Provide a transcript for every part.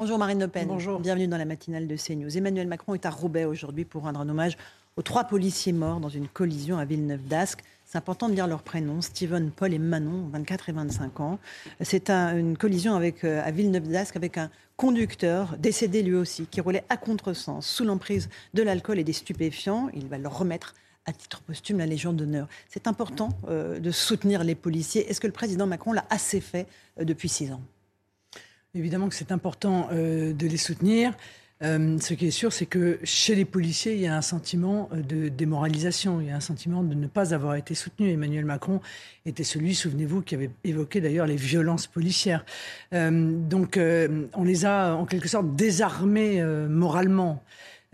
Bonjour Marine Le Pen. Bonjour. Bienvenue dans la matinale de CNews. Emmanuel Macron est à Roubaix aujourd'hui pour rendre un hommage aux trois policiers morts dans une collision à Villeneuve-d'Ascq. C'est important de dire leurs prénoms, Steven, Paul et Manon, 24 et 25 ans. C'est une collision avec, euh, à Villeneuve-d'Ascq avec un conducteur décédé lui aussi, qui roulait à contresens, sous l'emprise de l'alcool et des stupéfiants. Il va leur remettre à titre posthume la Légion d'honneur. C'est important euh, de soutenir les policiers. Est-ce que le président Macron l'a assez fait euh, depuis six ans? Évidemment que c'est important euh, de les soutenir. Euh, ce qui est sûr, c'est que chez les policiers, il y a un sentiment euh, de démoralisation, il y a un sentiment de ne pas avoir été soutenu. Emmanuel Macron était celui, souvenez-vous, qui avait évoqué d'ailleurs les violences policières. donc on les a en quelque sorte désarmés moralement.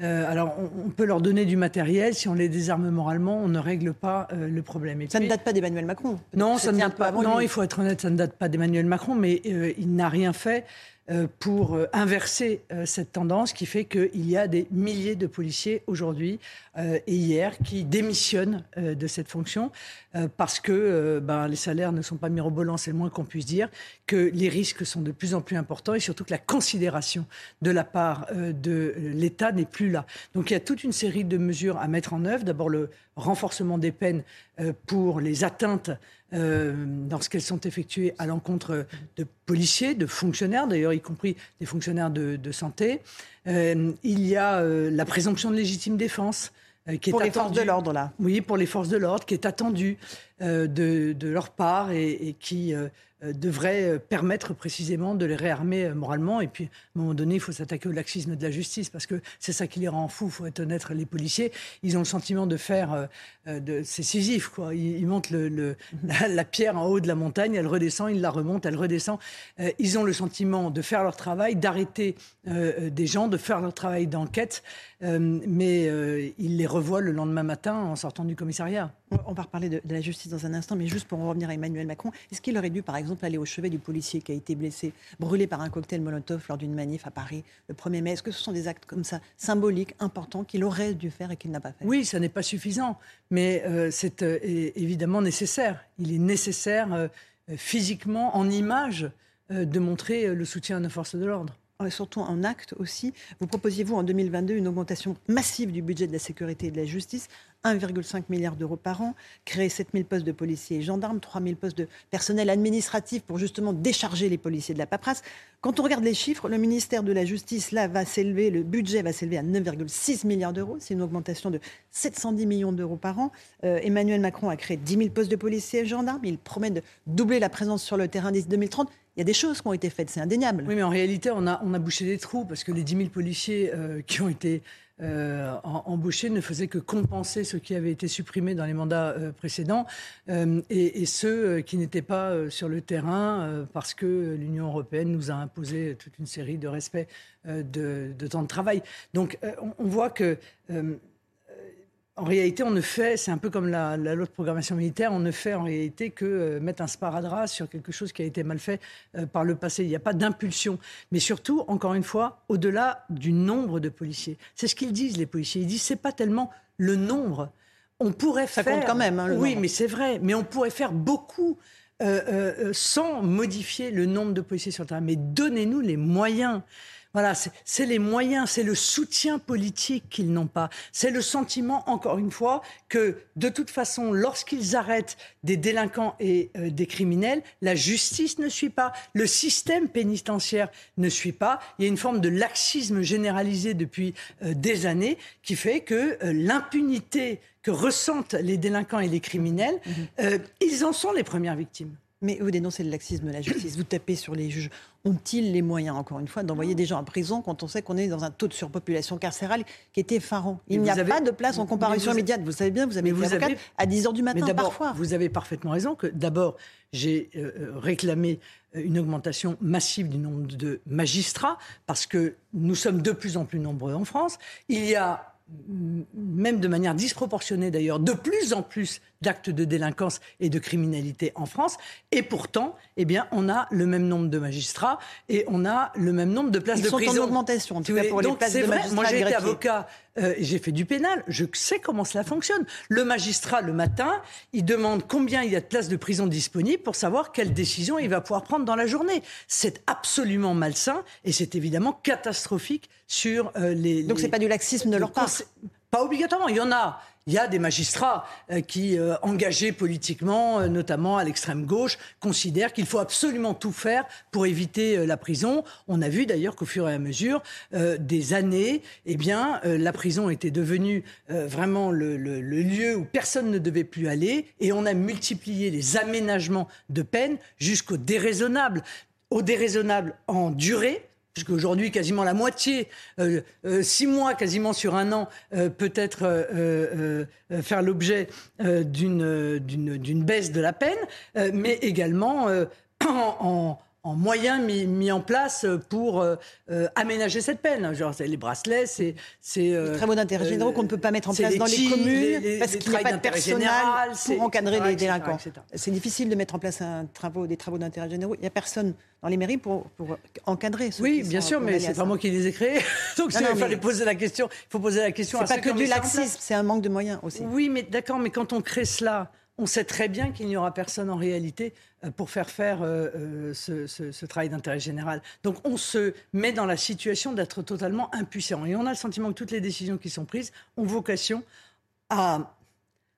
Euh, alors, on, peut leur donner du matériel. Si on les désarme moralement, on ne règle pas euh, le problème. ça ne date pas d'Emmanuel Macron. Non, ça ne date pas. Non, il faut être honnête, ça ne date pas d'Emmanuel Macron, mais euh, il n'a rien fait pour euh, inverser euh, cette tendance qui fait qu'il y a des milliers de policiers aujourd'hui et hier qui démissionnent de cette fonction parce que ben, les salaires ne sont pas mirobolants, c'est le moins qu'on puisse dire, que les risques sont de plus en plus importants et surtout que la considération de la part de l'État n'est plus là. Donc il y a toute une série de mesures à mettre en œuvre. D'abord le renforcement des peines pour les atteintes euh, lorsqu'elles sont effectuées à l'encontre de policiers, de fonctionnaires, d'ailleurs y compris des fonctionnaires de, santé. Euh, il y a euh, la présomption de légitime défense. qui est pour les forces de l'ordre, là. Oui, pour les forces de l'ordre, qui est attendue de, leur part et qui euh, devrait euh, permettre précisément de les réarmer euh, moralement. Et puis, à un moment donné, il faut s'attaquer au laxisme de la justice, parce que c'est ça qui les rend fous, il faut être honnête, les policiers. Ils ont le sentiment de faire... de, c'est Sisyphe, quoi. Ils, montent le, la, pierre en haut de la montagne, elle redescend, ils la remontent, elle redescend. ils ont le sentiment de faire leur travail, d'arrêter des gens, de faire leur travail d'enquête, mais ils les revoient le lendemain matin en sortant du commissariat. On va reparler de, de la justice dans un instant, mais juste pour en revenir à Emmanuel Macron, est-ce qu'il aurait dû, par exemple, aller au chevet du policier qui a été blessé, brûlé par un cocktail Molotov lors d'une manif à Paris le 1er mai? Est-ce que ce sont des actes comme ça, symboliques, importants, qu'il aurait dû faire et qu'il n'a pas fait? Oui, ça n'est pas suffisant, mais euh, c'est euh, évidemment nécessaire. Il est nécessaire euh, physiquement, en image, de montrer le soutien à nos forces de l'ordre surtout en acte aussi. Vous proposiez-vous en 2022 une augmentation massive du budget de la sécurité et de la justice? 1,5 milliard d'euros par an, créer 7000 postes de policiers et gendarmes, 3000 postes de personnel administratif pour justement décharger les policiers de la paperasse. Quand on regarde les chiffres, le ministère de la Justice, là, va s'élever, le budget va s'élever à 9,6 milliards d'euros. C'est une augmentation de 710 millions d'euros par an. Euh, Emmanuel Macron a créé 10 000 postes de policiers et gendarmes. Il promet de doubler la présence sur le terrain d'ici 2030. Il y a des choses qui ont été faites, c'est indéniable. Oui, mais en réalité, on a, on a bouché des trous parce que les 10 000 policiers euh, qui ont été euh, embauchés ne faisait que compenser ce qui avait été supprimé dans les mandats euh, précédents euh, et, ceux qui n'étaient pas sur le terrain parce que l'Union européenne nous a imposé toute une série de respect de, temps de travail. Donc on voit que en réalité, on ne fait, c'est un peu comme la, la, loi de programmation militaire, on ne fait en réalité que euh, mettre un sparadrap sur quelque chose qui a été mal fait euh, par le passé. Il n'y a pas d'impulsion. Mais surtout, encore une fois, au-delà du nombre de policiers. C'est ce qu'ils disent, les policiers. Ils disent, c'est pas tellement le nombre. On pourrait Ça faire. compte quand même. Hein, oui, mais c'est vrai. Mais on pourrait faire beaucoup. Euh, sans modifier le nombre de policiers sur le terrain. Mais donnez-nous les moyens. Voilà, c'est les moyens, c'est le soutien politique qu'ils n'ont pas. C'est le sentiment, encore une fois, que de toute façon, lorsqu'ils arrêtent des délinquants et euh, des criminels, la justice ne suit pas, le système pénitentiaire ne suit pas. Il y a une forme de laxisme généralisé depuis euh, des années qui fait que euh, l'impunité que ressentent les délinquants et les criminels, mmh. ils en sont les premières victimes. Mais vous dénoncez le laxisme de la justice, vous tapez sur les juges. Ont-ils les moyens, encore une fois, d'envoyer des gens en prison quand on sait qu'on est dans un taux de surpopulation carcérale qui est effarant? Il n'y a pas de place en comparution immédiate. Vous savez bien, vous avez vous avez... à 10 h du matin mais parfois. Vous avez parfaitement raison que d'abord, j'ai euh, euh, réclamé euh, une augmentation massive du nombre de magistrats parce que nous sommes de plus en plus nombreux en France. Il y a même de manière disproportionnée d'ailleurs, de plus en plus d'actes de délinquance et de criminalité en France. Et pourtant, eh bien, on a le même nombre de magistrats et on a le même nombre de places Ils de sont prison. en augmentation, en tout cas pour les places de vrai. magistrats Moi, j'ai été avocat, euh, j'ai fait du pénal, je sais comment cela fonctionne. Le magistrat, le matin, il demande combien il y a de places de prison disponibles pour savoir quelle décision il va pouvoir prendre dans la journée. C'est absolument malsain et c'est évidemment catastrophique sur euh, les. Donc les- c'est pas du laxisme de leur le part. Pas obligatoirement, il y en a. Il y a des magistrats euh, qui, euh, engagés politiquement, euh, notamment à l'extrême gauche, considèrent qu'il faut absolument tout faire pour éviter la prison. On a vu d'ailleurs qu'au fur et à mesure des années, eh bien, la prison était devenue vraiment le, le- le lieu où personne ne devait plus aller, et on a multiplié les aménagements de peine jusqu'au déraisonnable, au déraisonnable en durée puisqu'aujourd'hui, quasiment la moitié, euh, euh, six mois quasiment sur un an, euh, peut-être euh, euh, euh, faire l'objet d'une baisse de la peine, mais également en, en- en moyens mis, mis en place pour euh, euh, aménager cette peine. Genre, c'est les bracelets, c'est... c'est euh, Les travaux d'intérêt euh, généraux qu'on ne peut pas mettre en place dans les communes les- les- parce qu'il n'y a pas de personnel général, pour encadrer etc., les délinquants. C'est difficile de mettre en place un travaux, des travaux d'intérêt généraux. Il n'y a personne dans les mairies pour, pour encadrer ceux Oui, qui bien sont sûr, mais c'est pas moi qui les ai créés. Donc Non, il non, fallait poser la question. Il faut poser la question C'est pas que du laxisme, c'est un manque de moyens aussi. Oui, mais d'accord, mais quand on crée cela, on sait très bien qu'il n'y aura personne en réalité euh, pour faire faire euh, euh, ce, travail d'intérêt général. Donc on se met dans la situation d'être totalement impuissant. Et on a le sentiment que toutes les décisions qui sont prises ont vocation à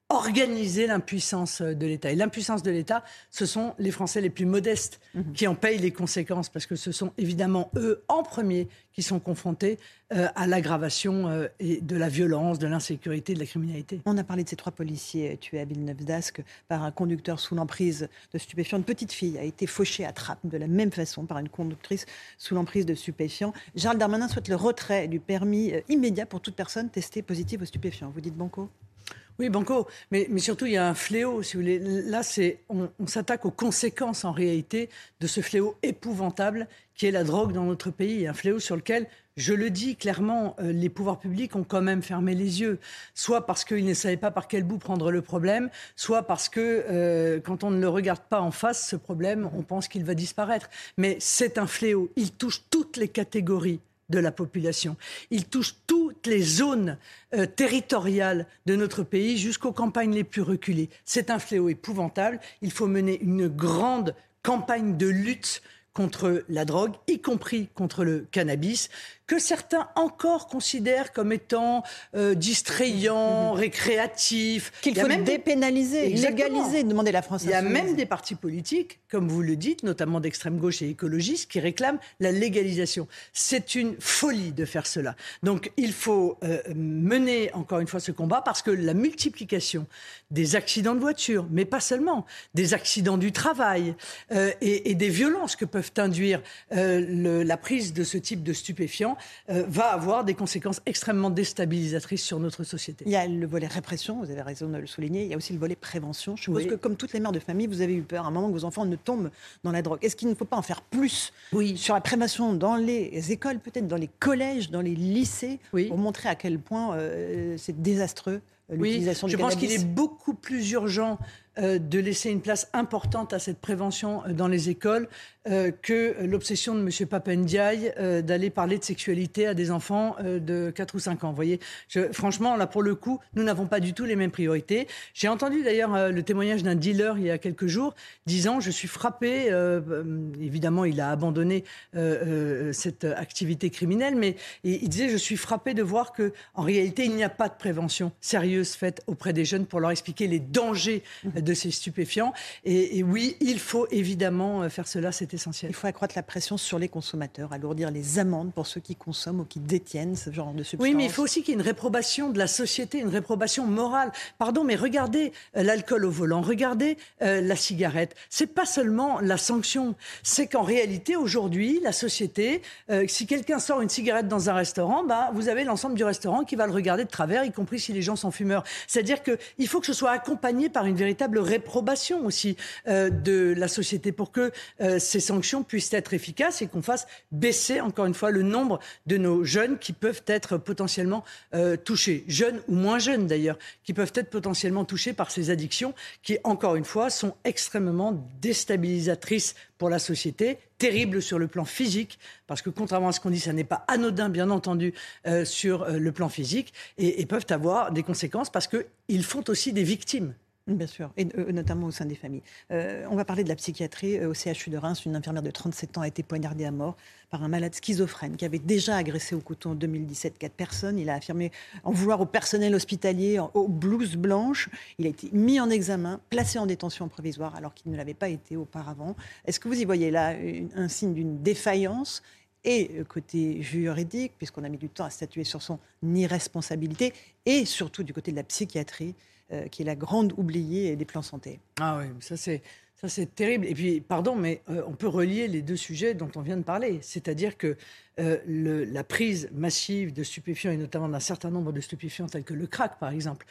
organiser l'impuissance de l'État. Et l'impuissance de l'État, ce sont les Français les plus modestes qui en payent les conséquences, parce que ce sont évidemment eux en premier qui sont confrontés euh, à l'aggravation euh, et de la violence, de l'insécurité, de la criminalité. On a parlé de ces trois policiers tués à Villeneuve-d'Ascq par un conducteur sous l'emprise de stupéfiants. Une petite fille a été fauchée à trappe de la même façon par une conductrice sous l'emprise de stupéfiants. Gérald Darmanin souhaite le retrait du permis euh, immédiat pour toute personne testée positive aux stupéfiants. Vous dites Banco Oui, Banco, mais, mais surtout, il y a un fléau, si vous voulez. Là, on s'attaque aux conséquences, en réalité, de ce fléau épouvantable qui est la drogue dans notre pays. Un fléau sur lequel, je le dis clairement, euh, les pouvoirs publics ont quand même fermé les yeux. Soit parce qu'ils ne savaient pas par quel bout prendre le problème, soit parce que, euh, quand on ne le regarde pas en face, ce problème, on pense qu'il va disparaître. Mais c'est un fléau. Il touche toutes les catégories de la population. Il touche toutes les zones euh, territoriales de notre pays jusqu'aux campagnes les plus reculées. C'est un fléau épouvantable. Il faut mener une grande campagne de lutte contre la drogue, y compris contre le cannabis, que certains encore considèrent comme étant euh, distrayant, récréatif. Qu'il faut même dépénaliser, légaliser, demander la France il y a même des partis politiques, comme vous le dites, notamment d'extrême gauche et écologistes, qui réclament la légalisation. C'est une folie de faire cela. Donc il faut euh, mener encore une fois ce combat parce que la multiplication des accidents de voiture, mais pas seulement, des accidents du travail euh, et, et des violences que peuvent induire euh, le- la prise de ce type de stupéfiants euh, va avoir des conséquences extrêmement déstabilisatrices sur notre société. Il y a le volet répression, vous avez raison de le souligner. Il y a aussi le volet prévention. Je suppose Oui. que, comme toutes les mères de famille, vous avez eu peur à un moment que vos enfants ne tombent dans la drogue. Est-ce qu'il ne faut pas en faire plus Oui. sur la prévention dans les écoles, peut-être dans les collèges, dans les lycées, Oui. pour montrer à quel point euh, c'est désastreux? Oui, je pense qu'il est beaucoup plus urgent euh, de laisser une place importante à cette prévention euh, dans les écoles euh, que l'obsession de M. Papendiaï d'aller parler de sexualité à des enfants de 4 ou 5 ans. Vous voyez, je, franchement, là, pour le coup, nous n'avons pas du tout les mêmes priorités. J'ai entendu d'ailleurs le témoignage d'un dealer il y a quelques jours disant Je suis frappé. évidemment, il a abandonné cette activité criminelle, mais il, il disait Je suis frappé de voir que en réalité, il n'y a pas de prévention sérieuse faite auprès des jeunes pour leur expliquer les dangers de ces stupéfiants. Et, et oui, il faut évidemment euh, faire cela, c'est essentiel. Il faut accroître la pression sur les consommateurs, alourdir les amendes pour ceux qui consomment ou qui détiennent ce genre de substances. Oui, mais il faut aussi qu'il y ait une réprobation de la société, une réprobation morale. Pardon, mais regardez euh, l'alcool au volant, regardez euh, la cigarette. C'est pas seulement la sanction, c'est qu'en réalité aujourd'hui, la société, euh, si quelqu'un sort une cigarette dans un restaurant, bah, vous avez l'ensemble du restaurant qui va le regarder de travers, y compris si les gens sont C'est-à-dire qu'il faut que ce soit accompagné par une véritable véritable réprobation aussi euh, de la société pour que euh, ces sanctions puissent être efficaces et qu'on fasse baisser encore une fois le nombre de nos jeunes qui peuvent être potentiellement euh, touchés, jeunes ou moins jeunes d'ailleurs, qui peuvent être potentiellement touchés par ces addictions qui, encore une fois, sont extrêmement déstabilisatrices pour la société, terribles sur le plan physique, parce que contrairement à ce qu'on dit, ça n'est pas anodin, bien entendu, sur le plan physique, et, et peuvent avoir des conséquences parce qu'ils font aussi des victimes. Bien sûr, et euh, notamment au sein des familles. Euh, on va parler de la psychiatrie. Euh, au CHU de Reims, une infirmière de 37 ans a été poignardée à mort par un malade schizophrène qui avait déjà agressé au couteau en 2017 quatre personnes. Il a affirmé en vouloir au personnel hospitalier aux blouses blanches. Il a été mis en examen, placé en détention provisoire alors qu'il ne l'avait pas été auparavant. Est-ce que vous y voyez là un signe d'une défaillance? Et côté juridique, puisqu'on a mis du temps à statuer sur son irresponsabilité, et surtout du côté de la psychiatrie euh, qui est la grande oubliée des plans santé. Ah oui, ça c'est ça c'est terrible. Et puis, pardon, mais euh, on peut relier les deux sujets dont on vient de parler. C'est-à-dire que euh, la prise massive de stupéfiants, et notamment d'un certain nombre de stupéfiants tels que le crack, par exemple,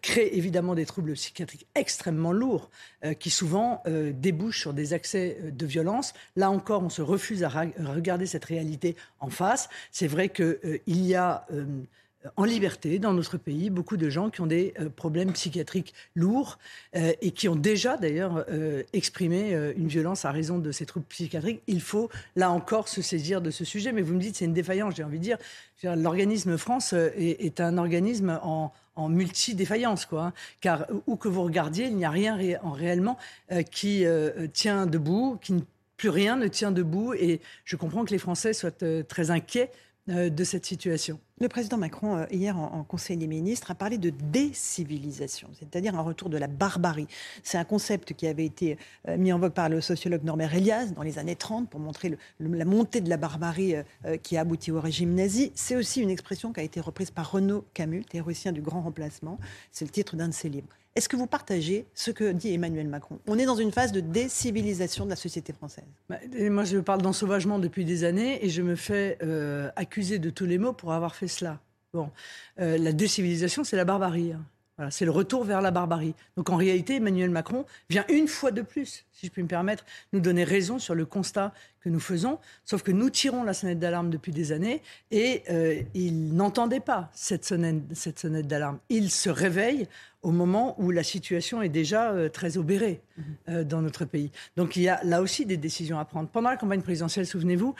crée évidemment des troubles psychiatriques extrêmement lourds qui souvent débouchent sur des accès de violence. Là encore, on se refuse à regarder cette réalité en face. C'est vrai qu'il y a en liberté dans notre pays, beaucoup de gens qui ont des euh, problèmes psychiatriques lourds euh, et qui ont déjà d'ailleurs euh, exprimé une violence à raison de ces troubles psychiatriques. Il faut là encore se saisir de ce sujet. Mais vous me dites c'est une défaillance, j'ai envie de dire. L'organisme France est, un organisme en, multi-défaillance, quoi. Hein. car où que vous regardiez, il n'y a rien en réellement qui tient debout, qui plus rien ne tient debout. Et je comprends que les Français soient très inquiets euh, de cette situation. Le président Macron, euh, hier en, Conseil des ministres, a parlé de décivilisation, c'est-à-dire un retour de la barbarie. C'est un concept qui avait été euh, mis en vogue par le sociologue Norbert Elias dans les années 30 pour montrer la montée de la barbarie qui a abouti au régime nazi. C'est aussi une expression qui a été reprise par Renaud Camus, théoricien du grand remplacement. C'est le titre d'un de ses livres. Est-ce que vous partagez ce que dit Emmanuel Macron? On est dans une phase de décivilisation de la société française. Bah, moi, je parle d'ensauvagement depuis des années et je me fais euh, accuser de tous les mots pour avoir fait cela. Bon, euh, la décivilisation, c'est la barbarie. Hein. Voilà, c'est le retour vers la barbarie. Donc en réalité, Emmanuel Macron vient une fois de plus, si je puis me permettre, nous donner raison sur le constat que nous faisons, sauf que nous tirons la sonnette d'alarme depuis des années et euh, il n'entendait pas cette sonnette, cette sonnette d'alarme. Il se réveille au moment où la situation est déjà euh, très obérée mhm. euh, dans notre pays. Donc il y a là aussi des décisions à prendre. Pendant la campagne présidentielle, souvenez-vous,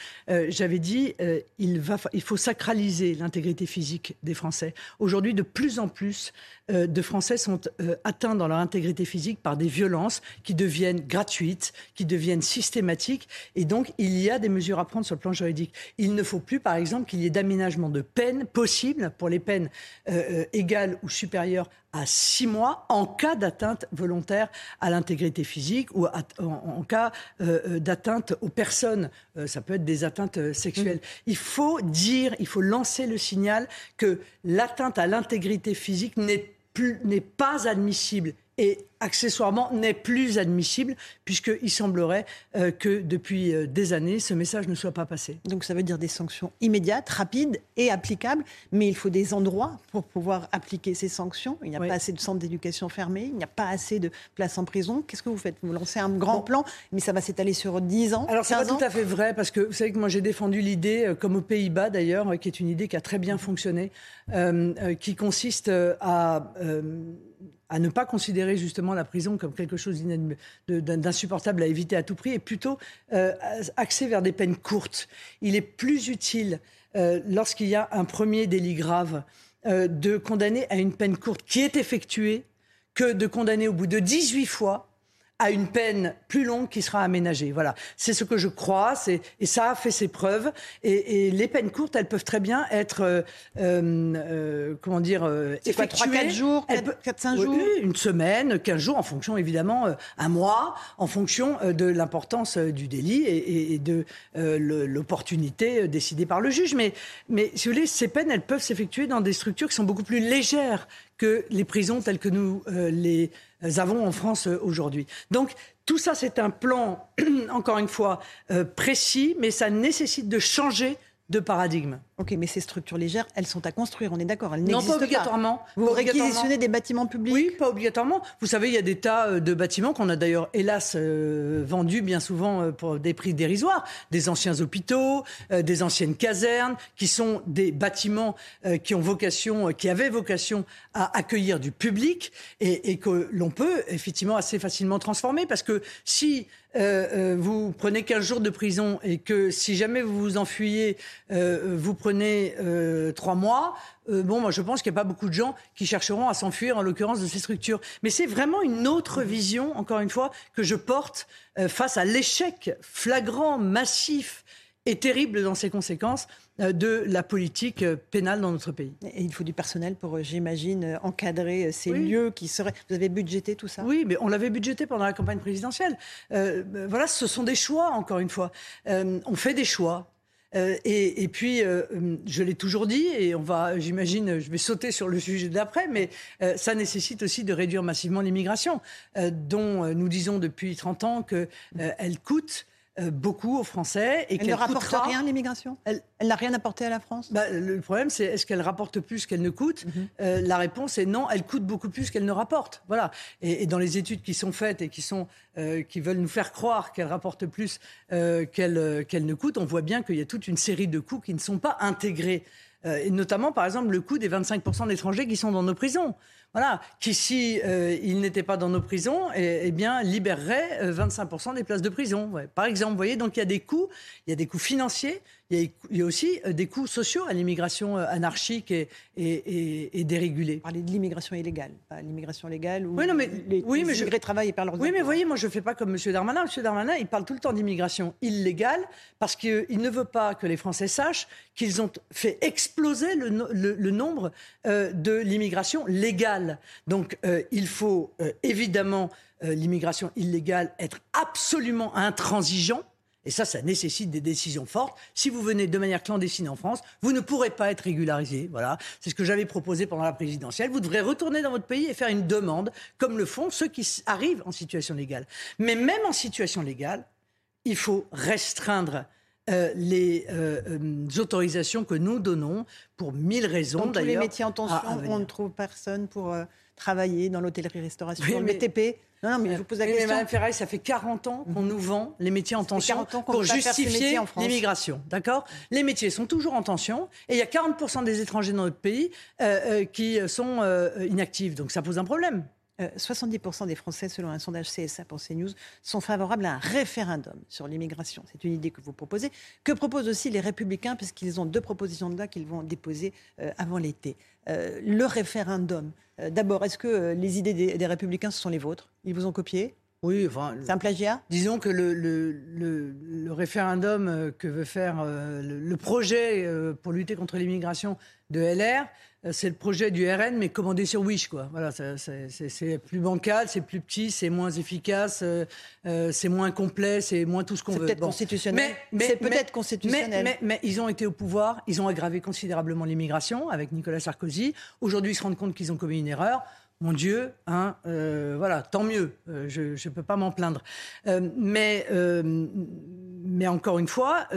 j'avais dit il, va, il faut sacraliser l'intégrité physique des Français. Aujourd'hui, de plus en plus de Français sont atteints dans leur intégrité physique par des violences qui deviennent gratuites, qui deviennent systématiques, et donc il y a des mesures à prendre sur le plan juridique. Il ne faut plus, par exemple, qu'il y ait d'aménagement de peine possible pour les peines euh, euh, égales ou supérieures à six mois en cas d'atteinte volontaire à l'intégrité physique ou en, cas euh, d'atteinte aux personnes. ça peut être des atteintes sexuelles. Mmh. Il faut dire, il faut lancer le signal que l'atteinte à l'intégrité physique n'est pas admissible et accessoirement n'est plus admissible puisqu'il semblerait euh, que depuis euh, des années, ce message ne soit pas passé. Donc ça veut dire des sanctions immédiates, rapides et applicables, mais il faut des endroits pour pouvoir appliquer ces sanctions. Il n'y a pas assez de centres d'éducation fermés, il n'y a pas assez de places en prison. Qu'est-ce que vous faites? Vous lancez un grand plan, mais ça va s'étaler sur 10 ans Alors c'est pas tout à fait vrai parce que vous savez que moi j'ai défendu l'idée, euh, comme aux Pays-Bas d'ailleurs, qui est une idée qui a très bien fonctionné, qui consiste à à ne pas considérer justement la prison comme quelque chose d'insupportable à éviter à tout prix, et plutôt euh, axer vers des peines courtes. Il est plus utile, euh, lorsqu'il y a un premier délit grave, euh, de condamner à une peine courte qui est effectuée que de condamner au bout de 18 fois à une peine plus longue qui sera aménagée. Voilà, c'est ce que je crois, et ça a fait ses preuves. Et, les peines courtes, elles peuvent très bien être, euh, euh, comment dire, euh, effectuées. 3-4 jours, 4-5 jours? Une semaine, 15 jours, en fonction évidemment, un mois, en fonction de l'importance du délit et, de l'opportunité décidée par le juge. Mais, mais si vous voulez, ces peines, elles peuvent s'effectuer dans des structures qui sont beaucoup plus légères que les prisons telles que nous les avons en France euh, aujourd'hui. Donc tout ça, c'est un plan, encore une fois, euh, précis, mais ça nécessite de changer de paradigme. Ok, mais ces structures légères, elles sont à construire, on est d'accord Non, pas obligatoirement. Vous réquisitionnez des bâtiments publics Oui, pas obligatoirement. Vous savez, il y a des tas euh, de bâtiments qu'on a d'ailleurs, hélas, euh, vendus bien souvent euh, pour des prix dérisoires. Des anciens hôpitaux, des anciennes casernes, qui sont des bâtiments qui ont vocation, qui avaient vocation à accueillir du public et, et que l'on peut effectivement assez facilement transformer. Parce que si vous prenez 15 jours de prison et que si jamais vous vous enfuyez, vous prenez trois mois, bon, moi je pense qu'il n'y a pas beaucoup de gens qui chercheront à s'enfuir, en l'occurrence, de ces structures. Mais c'est vraiment une autre vision, encore une fois, que je porte face à l'échec flagrant, massif et terrible dans ses conséquences euh, de la politique euh, pénale dans notre pays. Et il faut du personnel pour, euh, j'imagine, encadrer ces lieux qui seraient. Vous avez budgété tout ça? Oui, mais on l'avait budgété pendant la campagne présidentielle. voilà, ce sont des choix, encore une fois. on fait des choix. Et, puis, je l'ai toujours dit, et on va, j'imagine, je vais sauter sur le sujet d'après, mais ça nécessite aussi de réduire massivement l'immigration, dont nous disons depuis 30 ans qu'elle coûte euh, beaucoup aux Français. Et elle ne rapporte rien, l'immigration? Elle n'a rien apporté à la France? Bah, Le problème, c'est est-ce qu'elle rapporte plus qu'elle ne coûte? Mhm. euh, La réponse est non, elle coûte beaucoup plus qu'elle ne rapporte. Voilà. Et, dans les études qui sont faites et qui, sont, euh, qui veulent nous faire croire qu'elle rapporte plus qu'elle qu'elle ne coûte, on voit bien qu'il y a toute une série de coûts qui ne sont pas intégrés. et notamment, par exemple, le coût des 25% d'étrangers qui sont dans nos prisons voilà, qui si euh, il n'était pas dans nos prisons, eh, eh bien libérerait 25% euh, des places de prison. Par exemple, vous voyez, donc il y a des coûts, il y a des coûts financiers, il y a, aussi euh, des coûts sociaux à l'immigration anarchique et, et, et, dérégulée. Vous parlez de l'immigration illégale, pas l'immigration légale où oui, non, mais, les, oui, mais je... travaillent et leurs Oui, mais voyez, moi je ne fais pas comme M. Darmanin. M. Darmanin, il parle tout le temps d'immigration illégale parce qu'il ne veut pas que les Français sachent qu'ils ont fait exploser le, le, nombre de l'immigration légale. Donc euh, il faut euh, évidemment euh, l'immigration illégale être absolument intransigeant. Et ça, ça nécessite des décisions fortes. Si vous venez de manière clandestine en France, vous ne pourrez pas être régularisé. Voilà, c'est ce que j'avais proposé pendant la présidentielle. Vous devrez retourner dans votre pays et faire une demande, comme le font ceux qui arrivent en situation légale. Mais même en situation légale, il faut restreindre les autorisations que nous donnons pour mille raisons. Dans tous les métiers en tension, on ne trouve personne pour travailler dans l'hôtellerie-restauration, dans le BTP. Non, mais je vous pose la question. Mais Mme Ferraille, ça fait 40 ans qu'on nous vend les métiers en tension pour justifier l'immigration. D'accord? Les métiers sont toujours en tension et il y a 40% des étrangers dans notre pays euh, euh, qui sont euh, inactifs. Donc ça pose un problème. 70% des Français, selon un sondage CSA pour CNews, sont favorables à un référendum sur l'immigration. C'est une idée que vous proposez. Que proposent aussi les Républicains, puisqu'ils ont deux propositions de loi qu'ils vont déposer avant l'été? le référendum, euh, d'abord, est-ce que euh, les idées des, Républicains, ce sont les vôtres? Ils vous ont copié? Oui, enfin, c'est un plagiat? Disons que le, le, référendum euh, que veut faire le, projet pour lutter contre l'immigration de LR, c'est le projet du RN, mais commandé sur Wish, quoi. Voilà, c'est plus bancal, c'est plus petit, c'est moins efficace, c'est moins complet, c'est moins tout ce qu'on veut. C'est peut-être constitutionnel. Mais, c'est peut-être constitutionnel. Mais, mais, ils ont été au pouvoir, ils ont aggravé considérablement l'immigration avec Nicolas Sarkozy. Aujourd'hui, ils se rendent compte qu'ils ont commis une erreur mon Dieu, hein, euh, voilà, tant mieux, euh, je ne peux pas m'en plaindre. Euh, mais, mais encore une fois,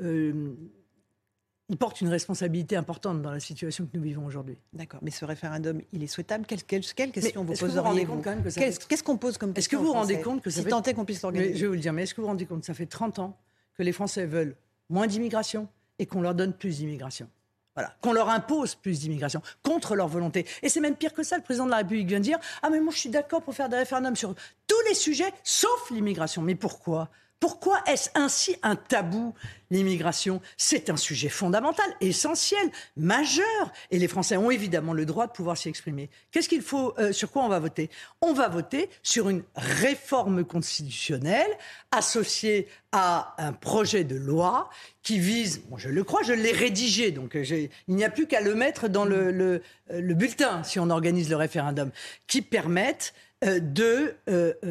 il porte une responsabilité importante dans la situation que nous vivons aujourd'hui. D'accord, mais ce référendum, il est souhaitable? Quelle, quelle, quelle question vous poseriez vous, Qu'est-ce qu'on pose comme question Est-ce que vous vous rendez compte que ça si fait... qu'on puisse l'organiser. Je vais vous le dire, mais est-ce que vous vous rendez compte que ça fait 30 ans que les Français veulent moins d'immigration et qu'on leur donne plus d'immigration? Voilà, qu'on leur impose plus d'immigration contre leur volonté. Et c'est même pire que ça. Le président de la République vient de dire Ah, mais moi, je suis d'accord pour faire des référendums sur tous les sujets, sauf l'immigration. Mais pourquoi? Pourquoi est-ce ainsi un tabou, l'immigration? C'est un sujet fondamental, essentiel, majeur. Et les Français ont évidemment le droit de pouvoir s'y exprimer. Qu'est-ce qu'il faut, euh, sur quoi on va voter? On va voter sur une réforme constitutionnelle associée à un projet de loi qui vise, je le crois, je l'ai rédigé, donc euh, il n'y a plus qu'à le mettre dans le, euh, bulletin si on organise le référendum, qui permette de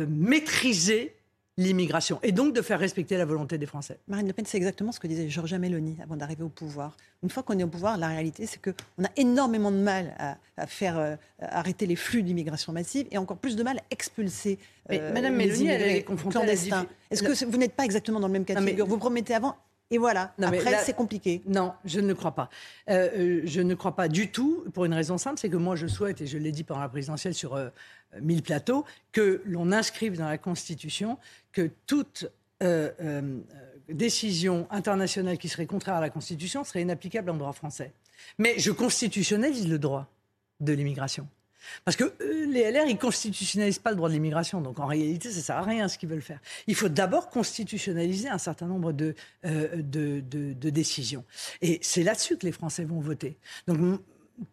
maîtriser l'immigration et donc de faire respecter la volonté des Français. Marine Le Pen, c'est exactement ce que disait Georgia Meloni avant d'arriver au pouvoir. Une fois qu'on est au pouvoir, la réalité, c'est qu'on a énormément de mal à, faire euh, arrêter les flux d'immigration massive et encore plus de mal à expulser euh, Madame Meloni, elle est confrontée clandestins. Est-ce que vous n'êtes pas exactement dans le même cas de figure Vous promettez avant et voilà. Après, c'est compliqué. Non, je ne le crois pas. Euh, je ne crois pas du tout, pour une raison simple, c'est que moi, je souhaite, et je l'ai dit pendant la présidentielle sur euh, mille plateaux, que l'on inscrive dans la Constitution que toute décision internationale qui serait contraire à la Constitution serait inapplicable en droit français. Mais je constitutionnalise le droit de l'immigration. Parce que euh, les LR, ils constitutionnalisent pas le droit de l'immigration. Donc en réalité, ça sert à rien ce qu'ils veulent faire. Il faut d'abord constitutionnaliser un certain nombre de, euh, décisions. Et c'est là-dessus que les Français vont voter. Donc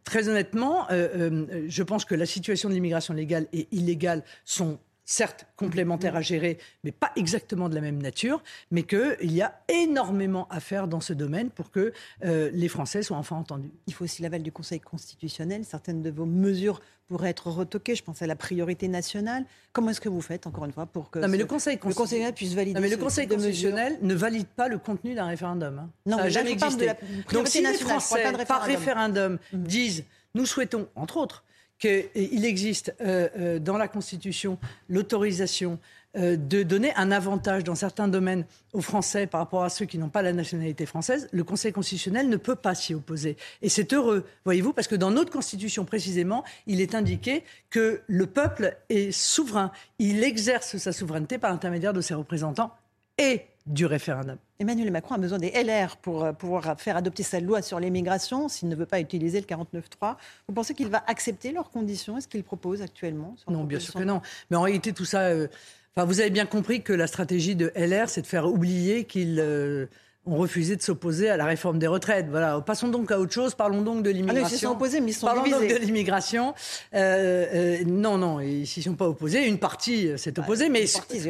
très honnêtement, euh, je pense que la situation de l'immigration légale et illégale sont certes complémentaires à gérer, mais pas exactement de la même nature, mais qu'il y a énormément à faire dans ce domaine pour que euh, les Français soient enfin entendus. Il faut aussi l'aval du Conseil constitutionnel. Certaines de vos mesures pourraient être retoquées. Je pense à la priorité nationale. Comment est-ce que vous faites, encore une fois, pour que non, mais le, Conseil constitutionnel puisse valider non, mais le Conseil constitutionnel ne valide pas le contenu d'un référendum. Hein. Non, Ça n'a jamais existé. Donc si les Français, par référendum, mhm. disent nous souhaitons, entre autres, qu'il existe euh, euh, dans la Constitution l'autorisation euh, de donner un avantage dans certains domaines aux Français par rapport à ceux qui n'ont pas la nationalité française, le Conseil constitutionnel ne peut pas s'y opposer. Et c'est heureux, voyez-vous, parce que dans notre Constitution précisément, il est indiqué que le peuple est souverain. Il exerce sa souveraineté par l'intermédiaire de ses représentants et du référendum. Emmanuel Macron a besoin des LR pour euh, pouvoir faire adopter sa loi sur l'immigration s'il ne veut pas utiliser le 49.3. Vous pensez qu'il va accepter leurs conditions? Est-ce qu'il propose actuellement Non, bien sûr que non. Mais en réalité, tout ça. Euh, enfin, vous avez bien compris que la stratégie de LR, c'est de faire oublier qu'il. Euh, ont refusé de s'opposer à la réforme des retraites. Voilà. Passons donc à autre chose. Parlons donc de l'immigration. Ah ils s'y sont opposés, mais ils sont Parlons donc de l'immigration. Euh, euh, non, non, ils s'y sont pas opposés. Une partie euh, s'est opposée, mais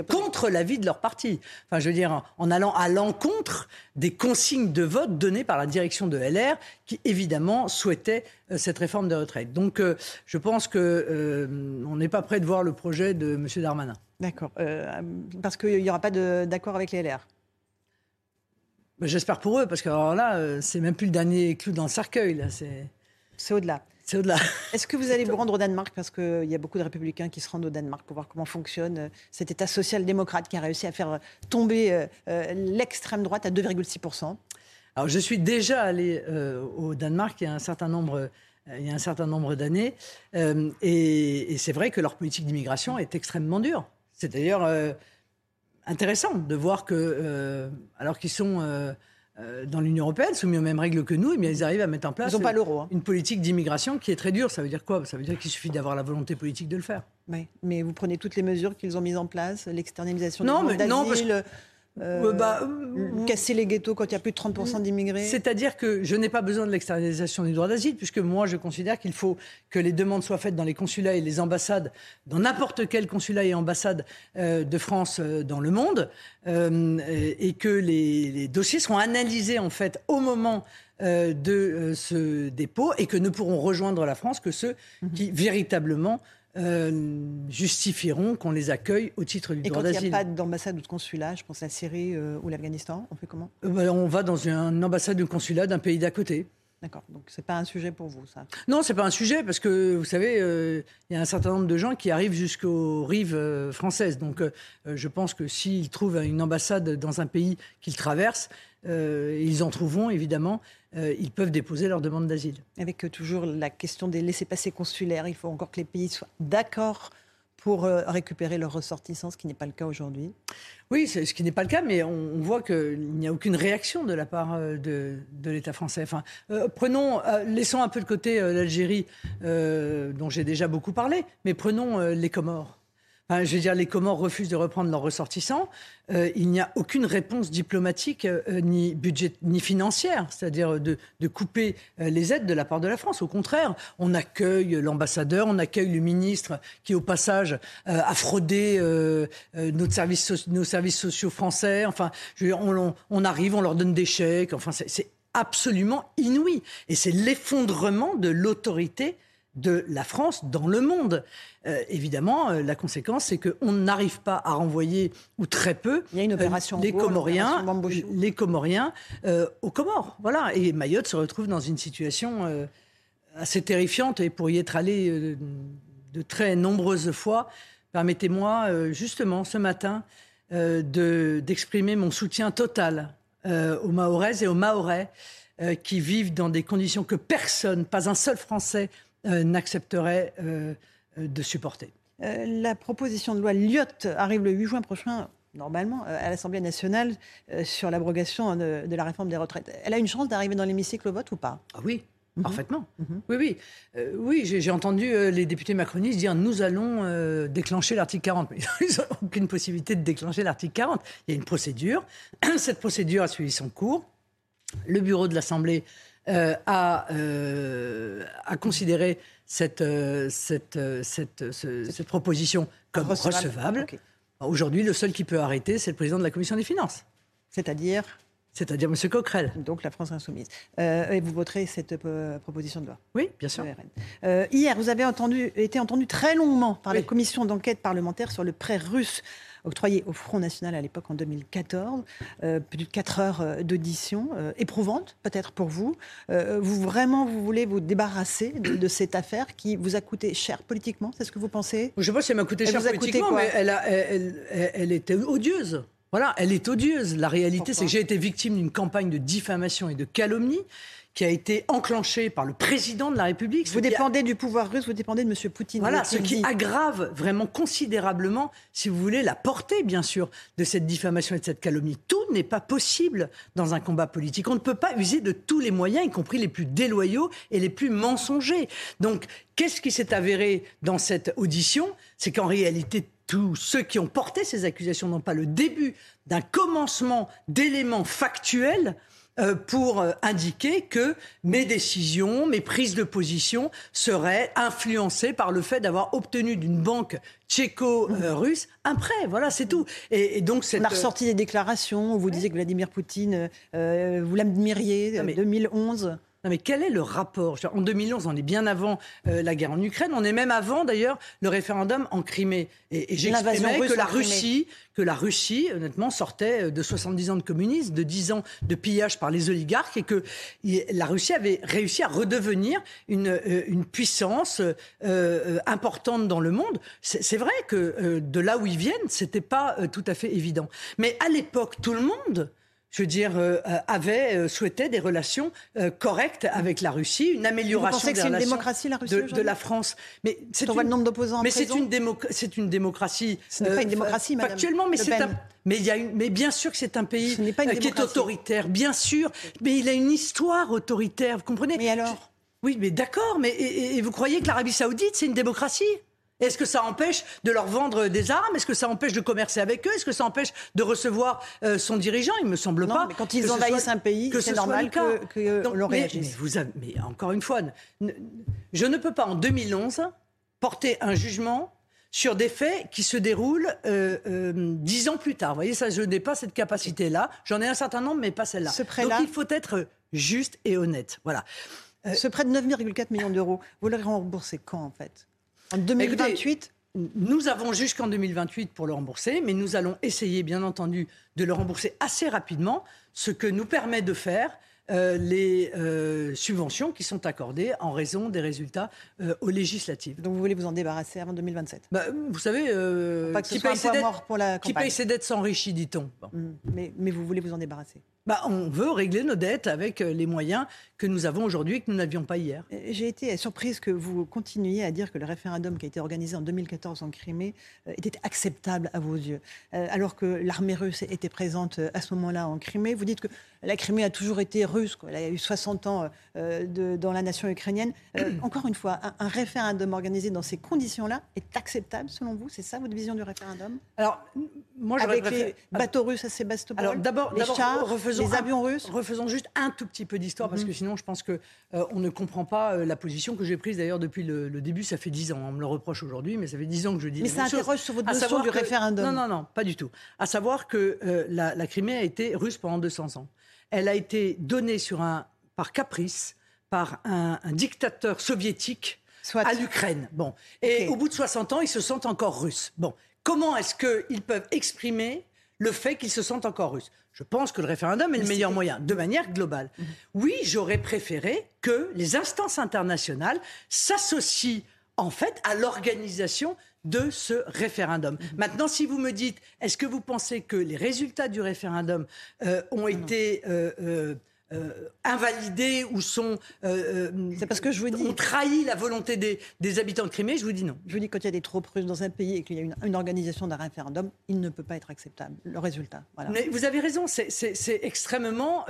contre l'avis de leur parti. Enfin, je veux dire, en allant à l'encontre des consignes de vote données par la direction de LR, qui évidemment souhaitait cette réforme des retraites. Donc, je pense que on n'est pas prêt de voir le projet de M. Darmanin. D'accord. parce qu'il n'y aura pas d'accord avec les LR. Bah, j'espère pour eux, parce que là, euh, c'est même plus le dernier clou dans le cercueil. Là, c'est au-delà. C'est au-delà. Est-ce que vous allez vous rendre au Danemark? Parce qu'il y a beaucoup de républicains qui se rendent au Danemark pour voir comment fonctionne euh, cet État social-démocrate qui a réussi à faire tomber euh, l'extrême droite à 2,6%. Alors, je suis déjà allé au Danemark il y a un certain nombre il y a un certain nombre d'années. et, et c'est vrai que leur politique d'immigration est extrêmement dure. C'est d'ailleurs intéressant de voir que, euh, alors qu'ils sont euh, euh, dans l'Union européenne, soumis aux mêmes règles que nous, eh bien, ils arrivent à mettre en place pas hein. une politique d'immigration qui est très dure. Ça veut dire quoi? Ça veut dire qu'il suffit d'avoir la volonté politique de le faire. Oui, mais vous prenez toutes les mesures qu'ils ont mises en place, l'externalisation non, mais, non, parce que euh, bah, euh, casser les ghettos quand il y a plus de 30% d'immigrés C'est-à-dire que je n'ai pas besoin de l'externalisation du droit d'asile, puisque moi je considère qu'il faut que les demandes soient faites dans les consulats et les ambassades, dans n'importe quel consulat et ambassade euh, de France dans le monde, et que les, dossiers seront analysés en fait au moment de ce dépôt et que ne pourront rejoindre la France que ceux mhm. qui véritablement euh, justifieront qu'on les accueille au titre du droit d'asile. Et quand il n'y a pas d'ambassade ou de consulat, je pense à la Syrie euh, ou l'Afghanistan, on fait comment? Euh, ben, On va dans une ambassade ou consulat d'un pays d'à côté. D'accord, donc c'est pas un sujet pour vous, ça? Non, c'est pas un sujet parce que vous savez, il y a un certain nombre de gens qui arrivent jusqu'aux rives françaises. Donc, je pense que s'ils trouvent une ambassade dans un pays qu'ils traversent, ils en trouveront évidemment euh, ils peuvent déposer leur demande d'asile. Avec euh, toujours la question des laissés-passer consulaires, il faut encore que les pays soient d'accord pour euh, récupérer leurs ressortissants, ce qui n'est pas le cas aujourd'hui. Oui, ce qui n'est pas le cas, mais on, voit qu'il n'y a aucune réaction de la part de, l'État français. Enfin, prenons, laissons un peu de côté l'Algérie, dont j'ai déjà beaucoup parlé, mais prenons les Comores je veux dire, les Comores refusent de reprendre leurs ressortissants. Euh, il n'y a aucune réponse diplomatique, euh, ni ni financière, c'est-à-dire de, couper euh, les aides de la part de la France. Au contraire, on accueille l'ambassadeur, on accueille le ministre qui, au passage, a fraudé nos services sociaux français. Enfin, on, on, arrive, on leur donne des chèques. Enfin, c'est absolument inouï. Et c'est l'effondrement de l'autorité de la France dans le monde. Euh, évidemment, euh, la conséquence, c'est qu'on n'arrive pas à renvoyer, ou très peu, Il y a une opération les, Comoriens, les Comoriens euh, aux Comores. Voilà. Et Mayotte se retrouve dans une situation assez terrifiante. Et pour y être allé de très nombreuses fois, permettez-moi justement ce matin d'exprimer mon soutien total aux Mahoraises et aux Mahorais qui vivent dans des conditions que personne, pas un seul Français, n'accepterait de supporter. la proposition de loi Lyotte arrive le 8 juin prochain normalement, à l'Assemblée nationale sur l'abrogation de, la réforme des retraites. Elle a une chance d'arriver dans l'hémicycle au vote ou pas? Ah oui, Mhm. Parfaitement. Mhm. Oui, oui. Euh, oui, j'ai entendu euh, les députés macronistes dire nous allons euh, déclencher l'article 40. Mais ils n'ont aucune possibilité de déclencher l'article 40. Il y a une procédure. Cette procédure a suivi son cours. Le bureau de l'Assemblée a, a, considéré cette, cette, cette, cette proposition comme recevable. Aujourd'hui, le seul qui peut arrêter, c'est le président de la Commission des finances. C'est-à-dire? C'est-à-dire M. Coquerel. Donc la France insoumise. Euh, et vous voterez cette euh, proposition de loi? Oui, bien sûr. Euh, hier, vous avez entendu, été entendu très longuement par la commission d'enquête parlementaire sur le prêt russe octroyé au Front National à l'époque en 2014. plus de 4 heures d'audition, éprouvante peut-être pour vous. vous vraiment, vous voulez vous débarrasser de, cette affaire qui vous a coûté cher politiquement C'est ce que vous pensez? Je ne sais pas si elle m'a coûté cher politiquement, mais elle, elle, elle était odieuse. Voilà, elle est odieuse. La réalité, c'est que j'ai été victime d'une campagne de diffamation et de calomnie qui a été enclenchée par le président de la République. Vous dépendez du pouvoir russe, vous dépendez de M. Poutine. Voilà, ce qui aggrave vraiment considérablement, si vous voulez, la portée, bien sûr, de cette diffamation et de cette calomnie. Tout n'est pas possible dans un combat politique. On ne peut pas user de tous les moyens, y compris les plus déloyaux et les plus mensongers. Donc, qu'est-ce qui s'est avéré dans cette audition? C'est qu'en réalité, tous ceux qui ont porté ces accusations n'ont pas le début d'un commencement d'éléments factuels pour euh, indiquer que mes décisions, mes prises de position seraient influencées par le fait d'avoir obtenu d'une banque tchéco-russe un prêt. Voilà, c'est tout. Et, donc cette... On a ressorti des déclarations où vous disiez que Vladimir Poutine, euh, vous l'admiriez, en 2011. Non, mais quel est le rapport? En 2011, on est bien avant euh, la guerre en Ukraine. On est même avant, d'ailleurs, le référendum en Crimée. Et, et j'exprimais que la Russie, que la Russie, honnêtement, sortait euh, de 70 ans de communisme, de 10 ans de pillage par les oligarques, et que la Russie avait réussi à redevenir une, euh, une puissance importante dans le monde. C'est vrai que de là où ils viennent, c'était pas tout à fait évident. Mais à l'époque, tout le monde je veux dire, euh, euh, avait euh, souhaité des relations correctes avec la Russie, une amélioration des relations une démocratie, la Russie, de, la France. Mais c'est voit le nombre d'opposants. Mais c'est une, c'est une démocratie. Ce n'est pas une démocratie, madame. Actuellement, mais c'est un. Mais, il y a une, mais bien sûr que c'est un pays qui est autoritaire, bien sûr. Mais il a une histoire autoritaire, vous comprenez? Mais alors? Oui, mais d'accord. Mais et vous croyez que l'Arabie Saoudite, c'est une démocratie? Est-ce que ça empêche de leur vendre des armes? Est-ce que ça empêche de commercer avec eux? Est-ce que ça empêche de recevoir euh, son dirigeant? Il me semble non, pas. Mais quand ils envahissent un pays, c'est normal que, que l'on réagisse. Mais, encore une fois, je ne peux pas en 2011 porter un jugement sur des faits qui se déroulent euh, euh, dix ans plus tard. Vous voyez, ça, je n'ai pas cette capacité-là. J'en ai un certain nombre, mais pas celle-là. Donc il faut être juste et honnête. Voilà. Ce prêt de 9,4 millions d'euros, vous le remboursez quand en fait? En 2028 nous avons jusqu'en 2028 pour le rembourser, mais nous allons essayer, bien entendu, de le rembourser assez rapidement, ce que nous permet de faire euh, les euh, subventions qui sont accordées en raison des résultats euh, aux législatives. Donc vous voulez vous en débarrasser avant 2027 bah, Vous savez, qui, paye ses, dettes, pour la qui paye ses dettes s'enrichit, dit-on. Mmh. mais, mais vous voulez vous en débarrasser? Bah, on veut régler nos dettes avec les moyens que nous avons aujourd'hui et que nous n'avions pas hier. J'ai été surprise que vous continuiez à dire que le référendum qui a été organisé en 2014 en Crimée était acceptable à vos yeux, alors que l'armée russe était présente à ce moment-là en Crimée. Vous dites que la Crimée a toujours été russe. Elle a eu 60 ans euh, de, dans la nation ukrainienne. Euh, encore une fois, un, référendum organisé dans ces conditions-là est acceptable selon vous? C'est ça votre vision du référendum? Alors, moi, je Avec les bateaux russes à Sébastopol, Alors, d'abord, les chars, refaisons les avions russes Refaisons juste un tout petit peu d'histoire, parce que mhm. sinon, je pense qu'on euh, on ne comprend pas la position que j'ai prise d'ailleurs depuis le, début. Ça fait 10 ans. On me le reproche aujourd'hui, mais ça fait 10 ans que je dis Mais ça interroge sur votre notion du référendum. Non, non, non, pas du tout. À savoir que la, la Crimée a été russe pendant 200 ans elle a été donnée sur un, par caprice par un, dictateur soviétique à l'Ukraine. Bon. Et au bout de 60 ans, ils se sentent encore russes. Bon. Comment est-ce qu'ils peuvent exprimer le fait qu'ils se sentent encore russes Je pense que le référendum est le meilleur moyen, de manière globale. Mhm. Oui, j'aurais préféré que les instances internationales s'associent en fait à l'organisation de ce référendum. Mhm. Maintenant, si vous me dites, est-ce que vous pensez que les résultats du référendum euh, ont été... Euh, euh, invalidés ou sont. Euh, euh, c'est parce que je vous dis. Ont trahi la volonté des, des, habitants de Crimée, je vous dis non. Je vous dis, quand il y a des troupes russes dans un pays et qu'il y a une, organisation d'un référendum, il ne peut pas être acceptable, le résultat. Voilà. Mais vous avez raison, c'est extrêmement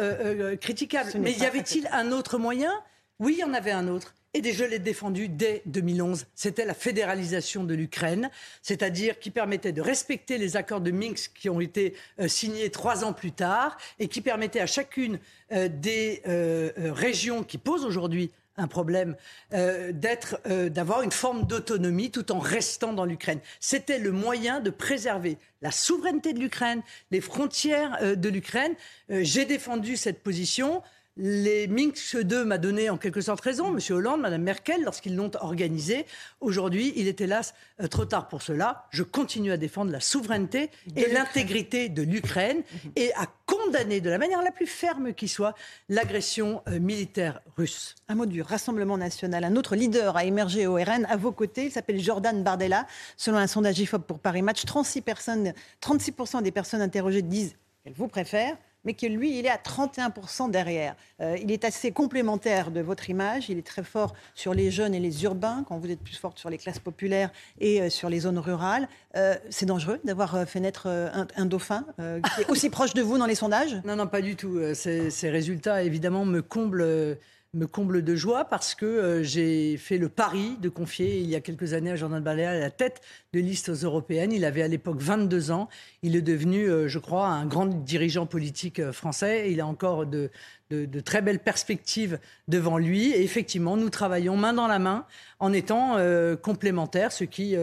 critiquable. Mais y avait-il un autre moyen Oui, il y en avait un autre et je l'ai défendu dès 2011. C'était la fédéralisation de l'Ukraine, c'est-à-dire qui permettait de respecter les accords de Minsk qui ont été euh, signés trois ans plus tard et qui permettait à chacune euh, des euh, régions qui posent aujourd'hui un problème d'avoir une forme d'autonomie tout en restant dans l'Ukraine. C'était le moyen de préserver la souveraineté de l'Ukraine, les frontières de l'Ukraine. J'ai défendu cette position les Minsk 2 m'a donné en quelque sorte raison, M. Hollande, Mme Merkel, lorsqu'ils l'ont organisé. Aujourd'hui, il est hélas euh, trop tard pour cela. Je continue à défendre la souveraineté et l'intégrité de l'Ukraine et à condamner de la manière la plus ferme qui soit l'agression euh, militaire russe. Un mot du Rassemblement national. Un autre leader a émergé au RN à vos côtés. Il s'appelle Jordan Bardella. Selon un sondage IFOP pour Paris Match, 36%, personnes, 36 des personnes interrogées disent qu'elles vous préfèrent mais que lui, il est à 31% derrière. Euh, il est assez complémentaire de votre image. Il est très fort sur les jeunes et les urbains, quand vous êtes plus forte sur les classes populaires et euh, sur les zones rurales. Euh, c'est dangereux d'avoir fait naître un, dauphin qui est aussi proche de vous dans les sondages? Non, non, pas du tout. Ces, ces résultats, évidemment, me comblent me comble de joie parce que euh, j'ai fait le pari de confier il y a quelques années à Jordan Bardella la tête de liste aux européennes. Il avait à l'époque 22 ans. Il est devenu, euh, je crois, un grand dirigeant politique euh, français. Il a encore de, de, très belles perspectives devant lui. Et effectivement, nous travaillons main dans la main en étant complémentaires, ce qui,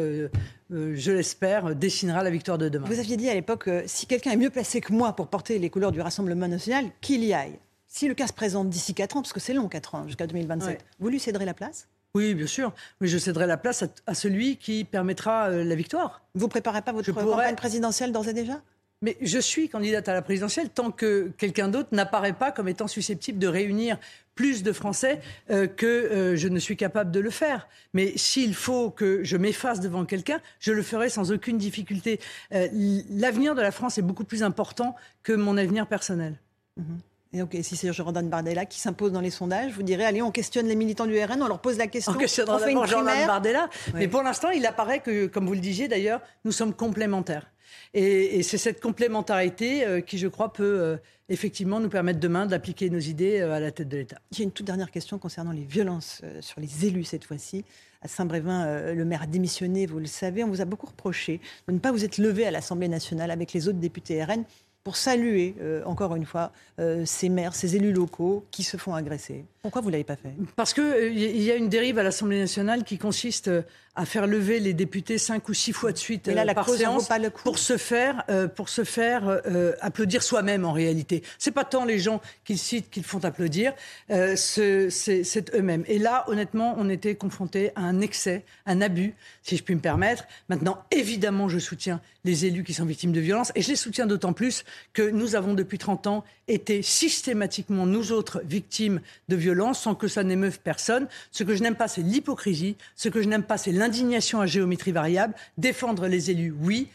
je l'espère, dessinera la victoire de demain. Vous aviez dit à l'époque, si quelqu'un est mieux placé que moi pour porter les couleurs du Rassemblement national, qu'il y aille. Si le cas se présente d'ici 4 ans, parce que c'est long 4 ans, jusqu'à 2027, vous lui céderez la place? Oui, bien sûr. Mais je céderai la place à, celui qui permettra euh, la victoire. Vous préparez pas votre campagne présidentielle d'ores et déjà? Mais je suis candidate à la présidentielle tant que quelqu'un d'autre n'apparaît pas comme étant susceptible de réunir plus de Français euh, que euh, je ne suis capable de le faire. Mais s'il faut que je m'efface devant quelqu'un, je le ferai sans aucune difficulté. L'avenir de la France est beaucoup plus important que mon avenir personnel. Mhm. Et donc, si c'est Jordan Bardella qui s'impose dans les sondages, vous direz, allez, on questionne les militants du RN, on leur pose la question. On questionnera d'abord Jordan Bardella. Mais pour l'instant, il apparaît que, comme vous le disiez d'ailleurs, nous sommes complémentaires. Et, c'est cette complémentarité euh, qui, je crois, peut euh, effectivement nous permettre demain d'appliquer nos idées euh, à la tête de l'État. J'ai une toute dernière question concernant les violences sur les élus cette fois-ci. À Saint-Brévin, le maire a démissionné, vous le savez. On vous a beaucoup reproché de ne pas vous être levé à l'Assemblée nationale avec les autres députés RN pour saluer, euh, encore une fois, euh, ces maires, ces élus locaux qui se font agresser Pourquoi vous ne l'avez pas fait? Parce qu'il euh, y a une dérive à l'Assemblée nationale qui consiste à faire lever les députés cinq ou six fois de suite là, la par séance pas le pour se faire, pour se faire applaudir soi-même en réalité. C'est pas tant les gens qu'ils citent qu'ils font applaudir, c'est eux-mêmes. Et là, honnêtement, on était confronté à un excès, un abus, si je puis me permettre. Maintenant, évidemment, je soutiens les élus qui sont victimes de violences et je les soutiens d'autant plus que nous avons depuis 30 ans été systématiquement, nous autres, victimes de violences sans que ça n'émeuve personne. Ce que je n'aime pas, c'est l'hypocrisie. Ce que je n'aime pas, c'est l'indignation à géométrie variable. Défendre les élus, oui.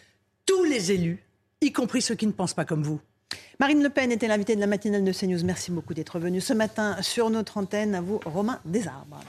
Tous les élus, y compris ceux qui ne pensent pas comme vous. Marine Le Pen était l'invitée de la matinale de CNews. Merci beaucoup d'être venue ce matin sur notre antenne. À vous, Romain Desarbres.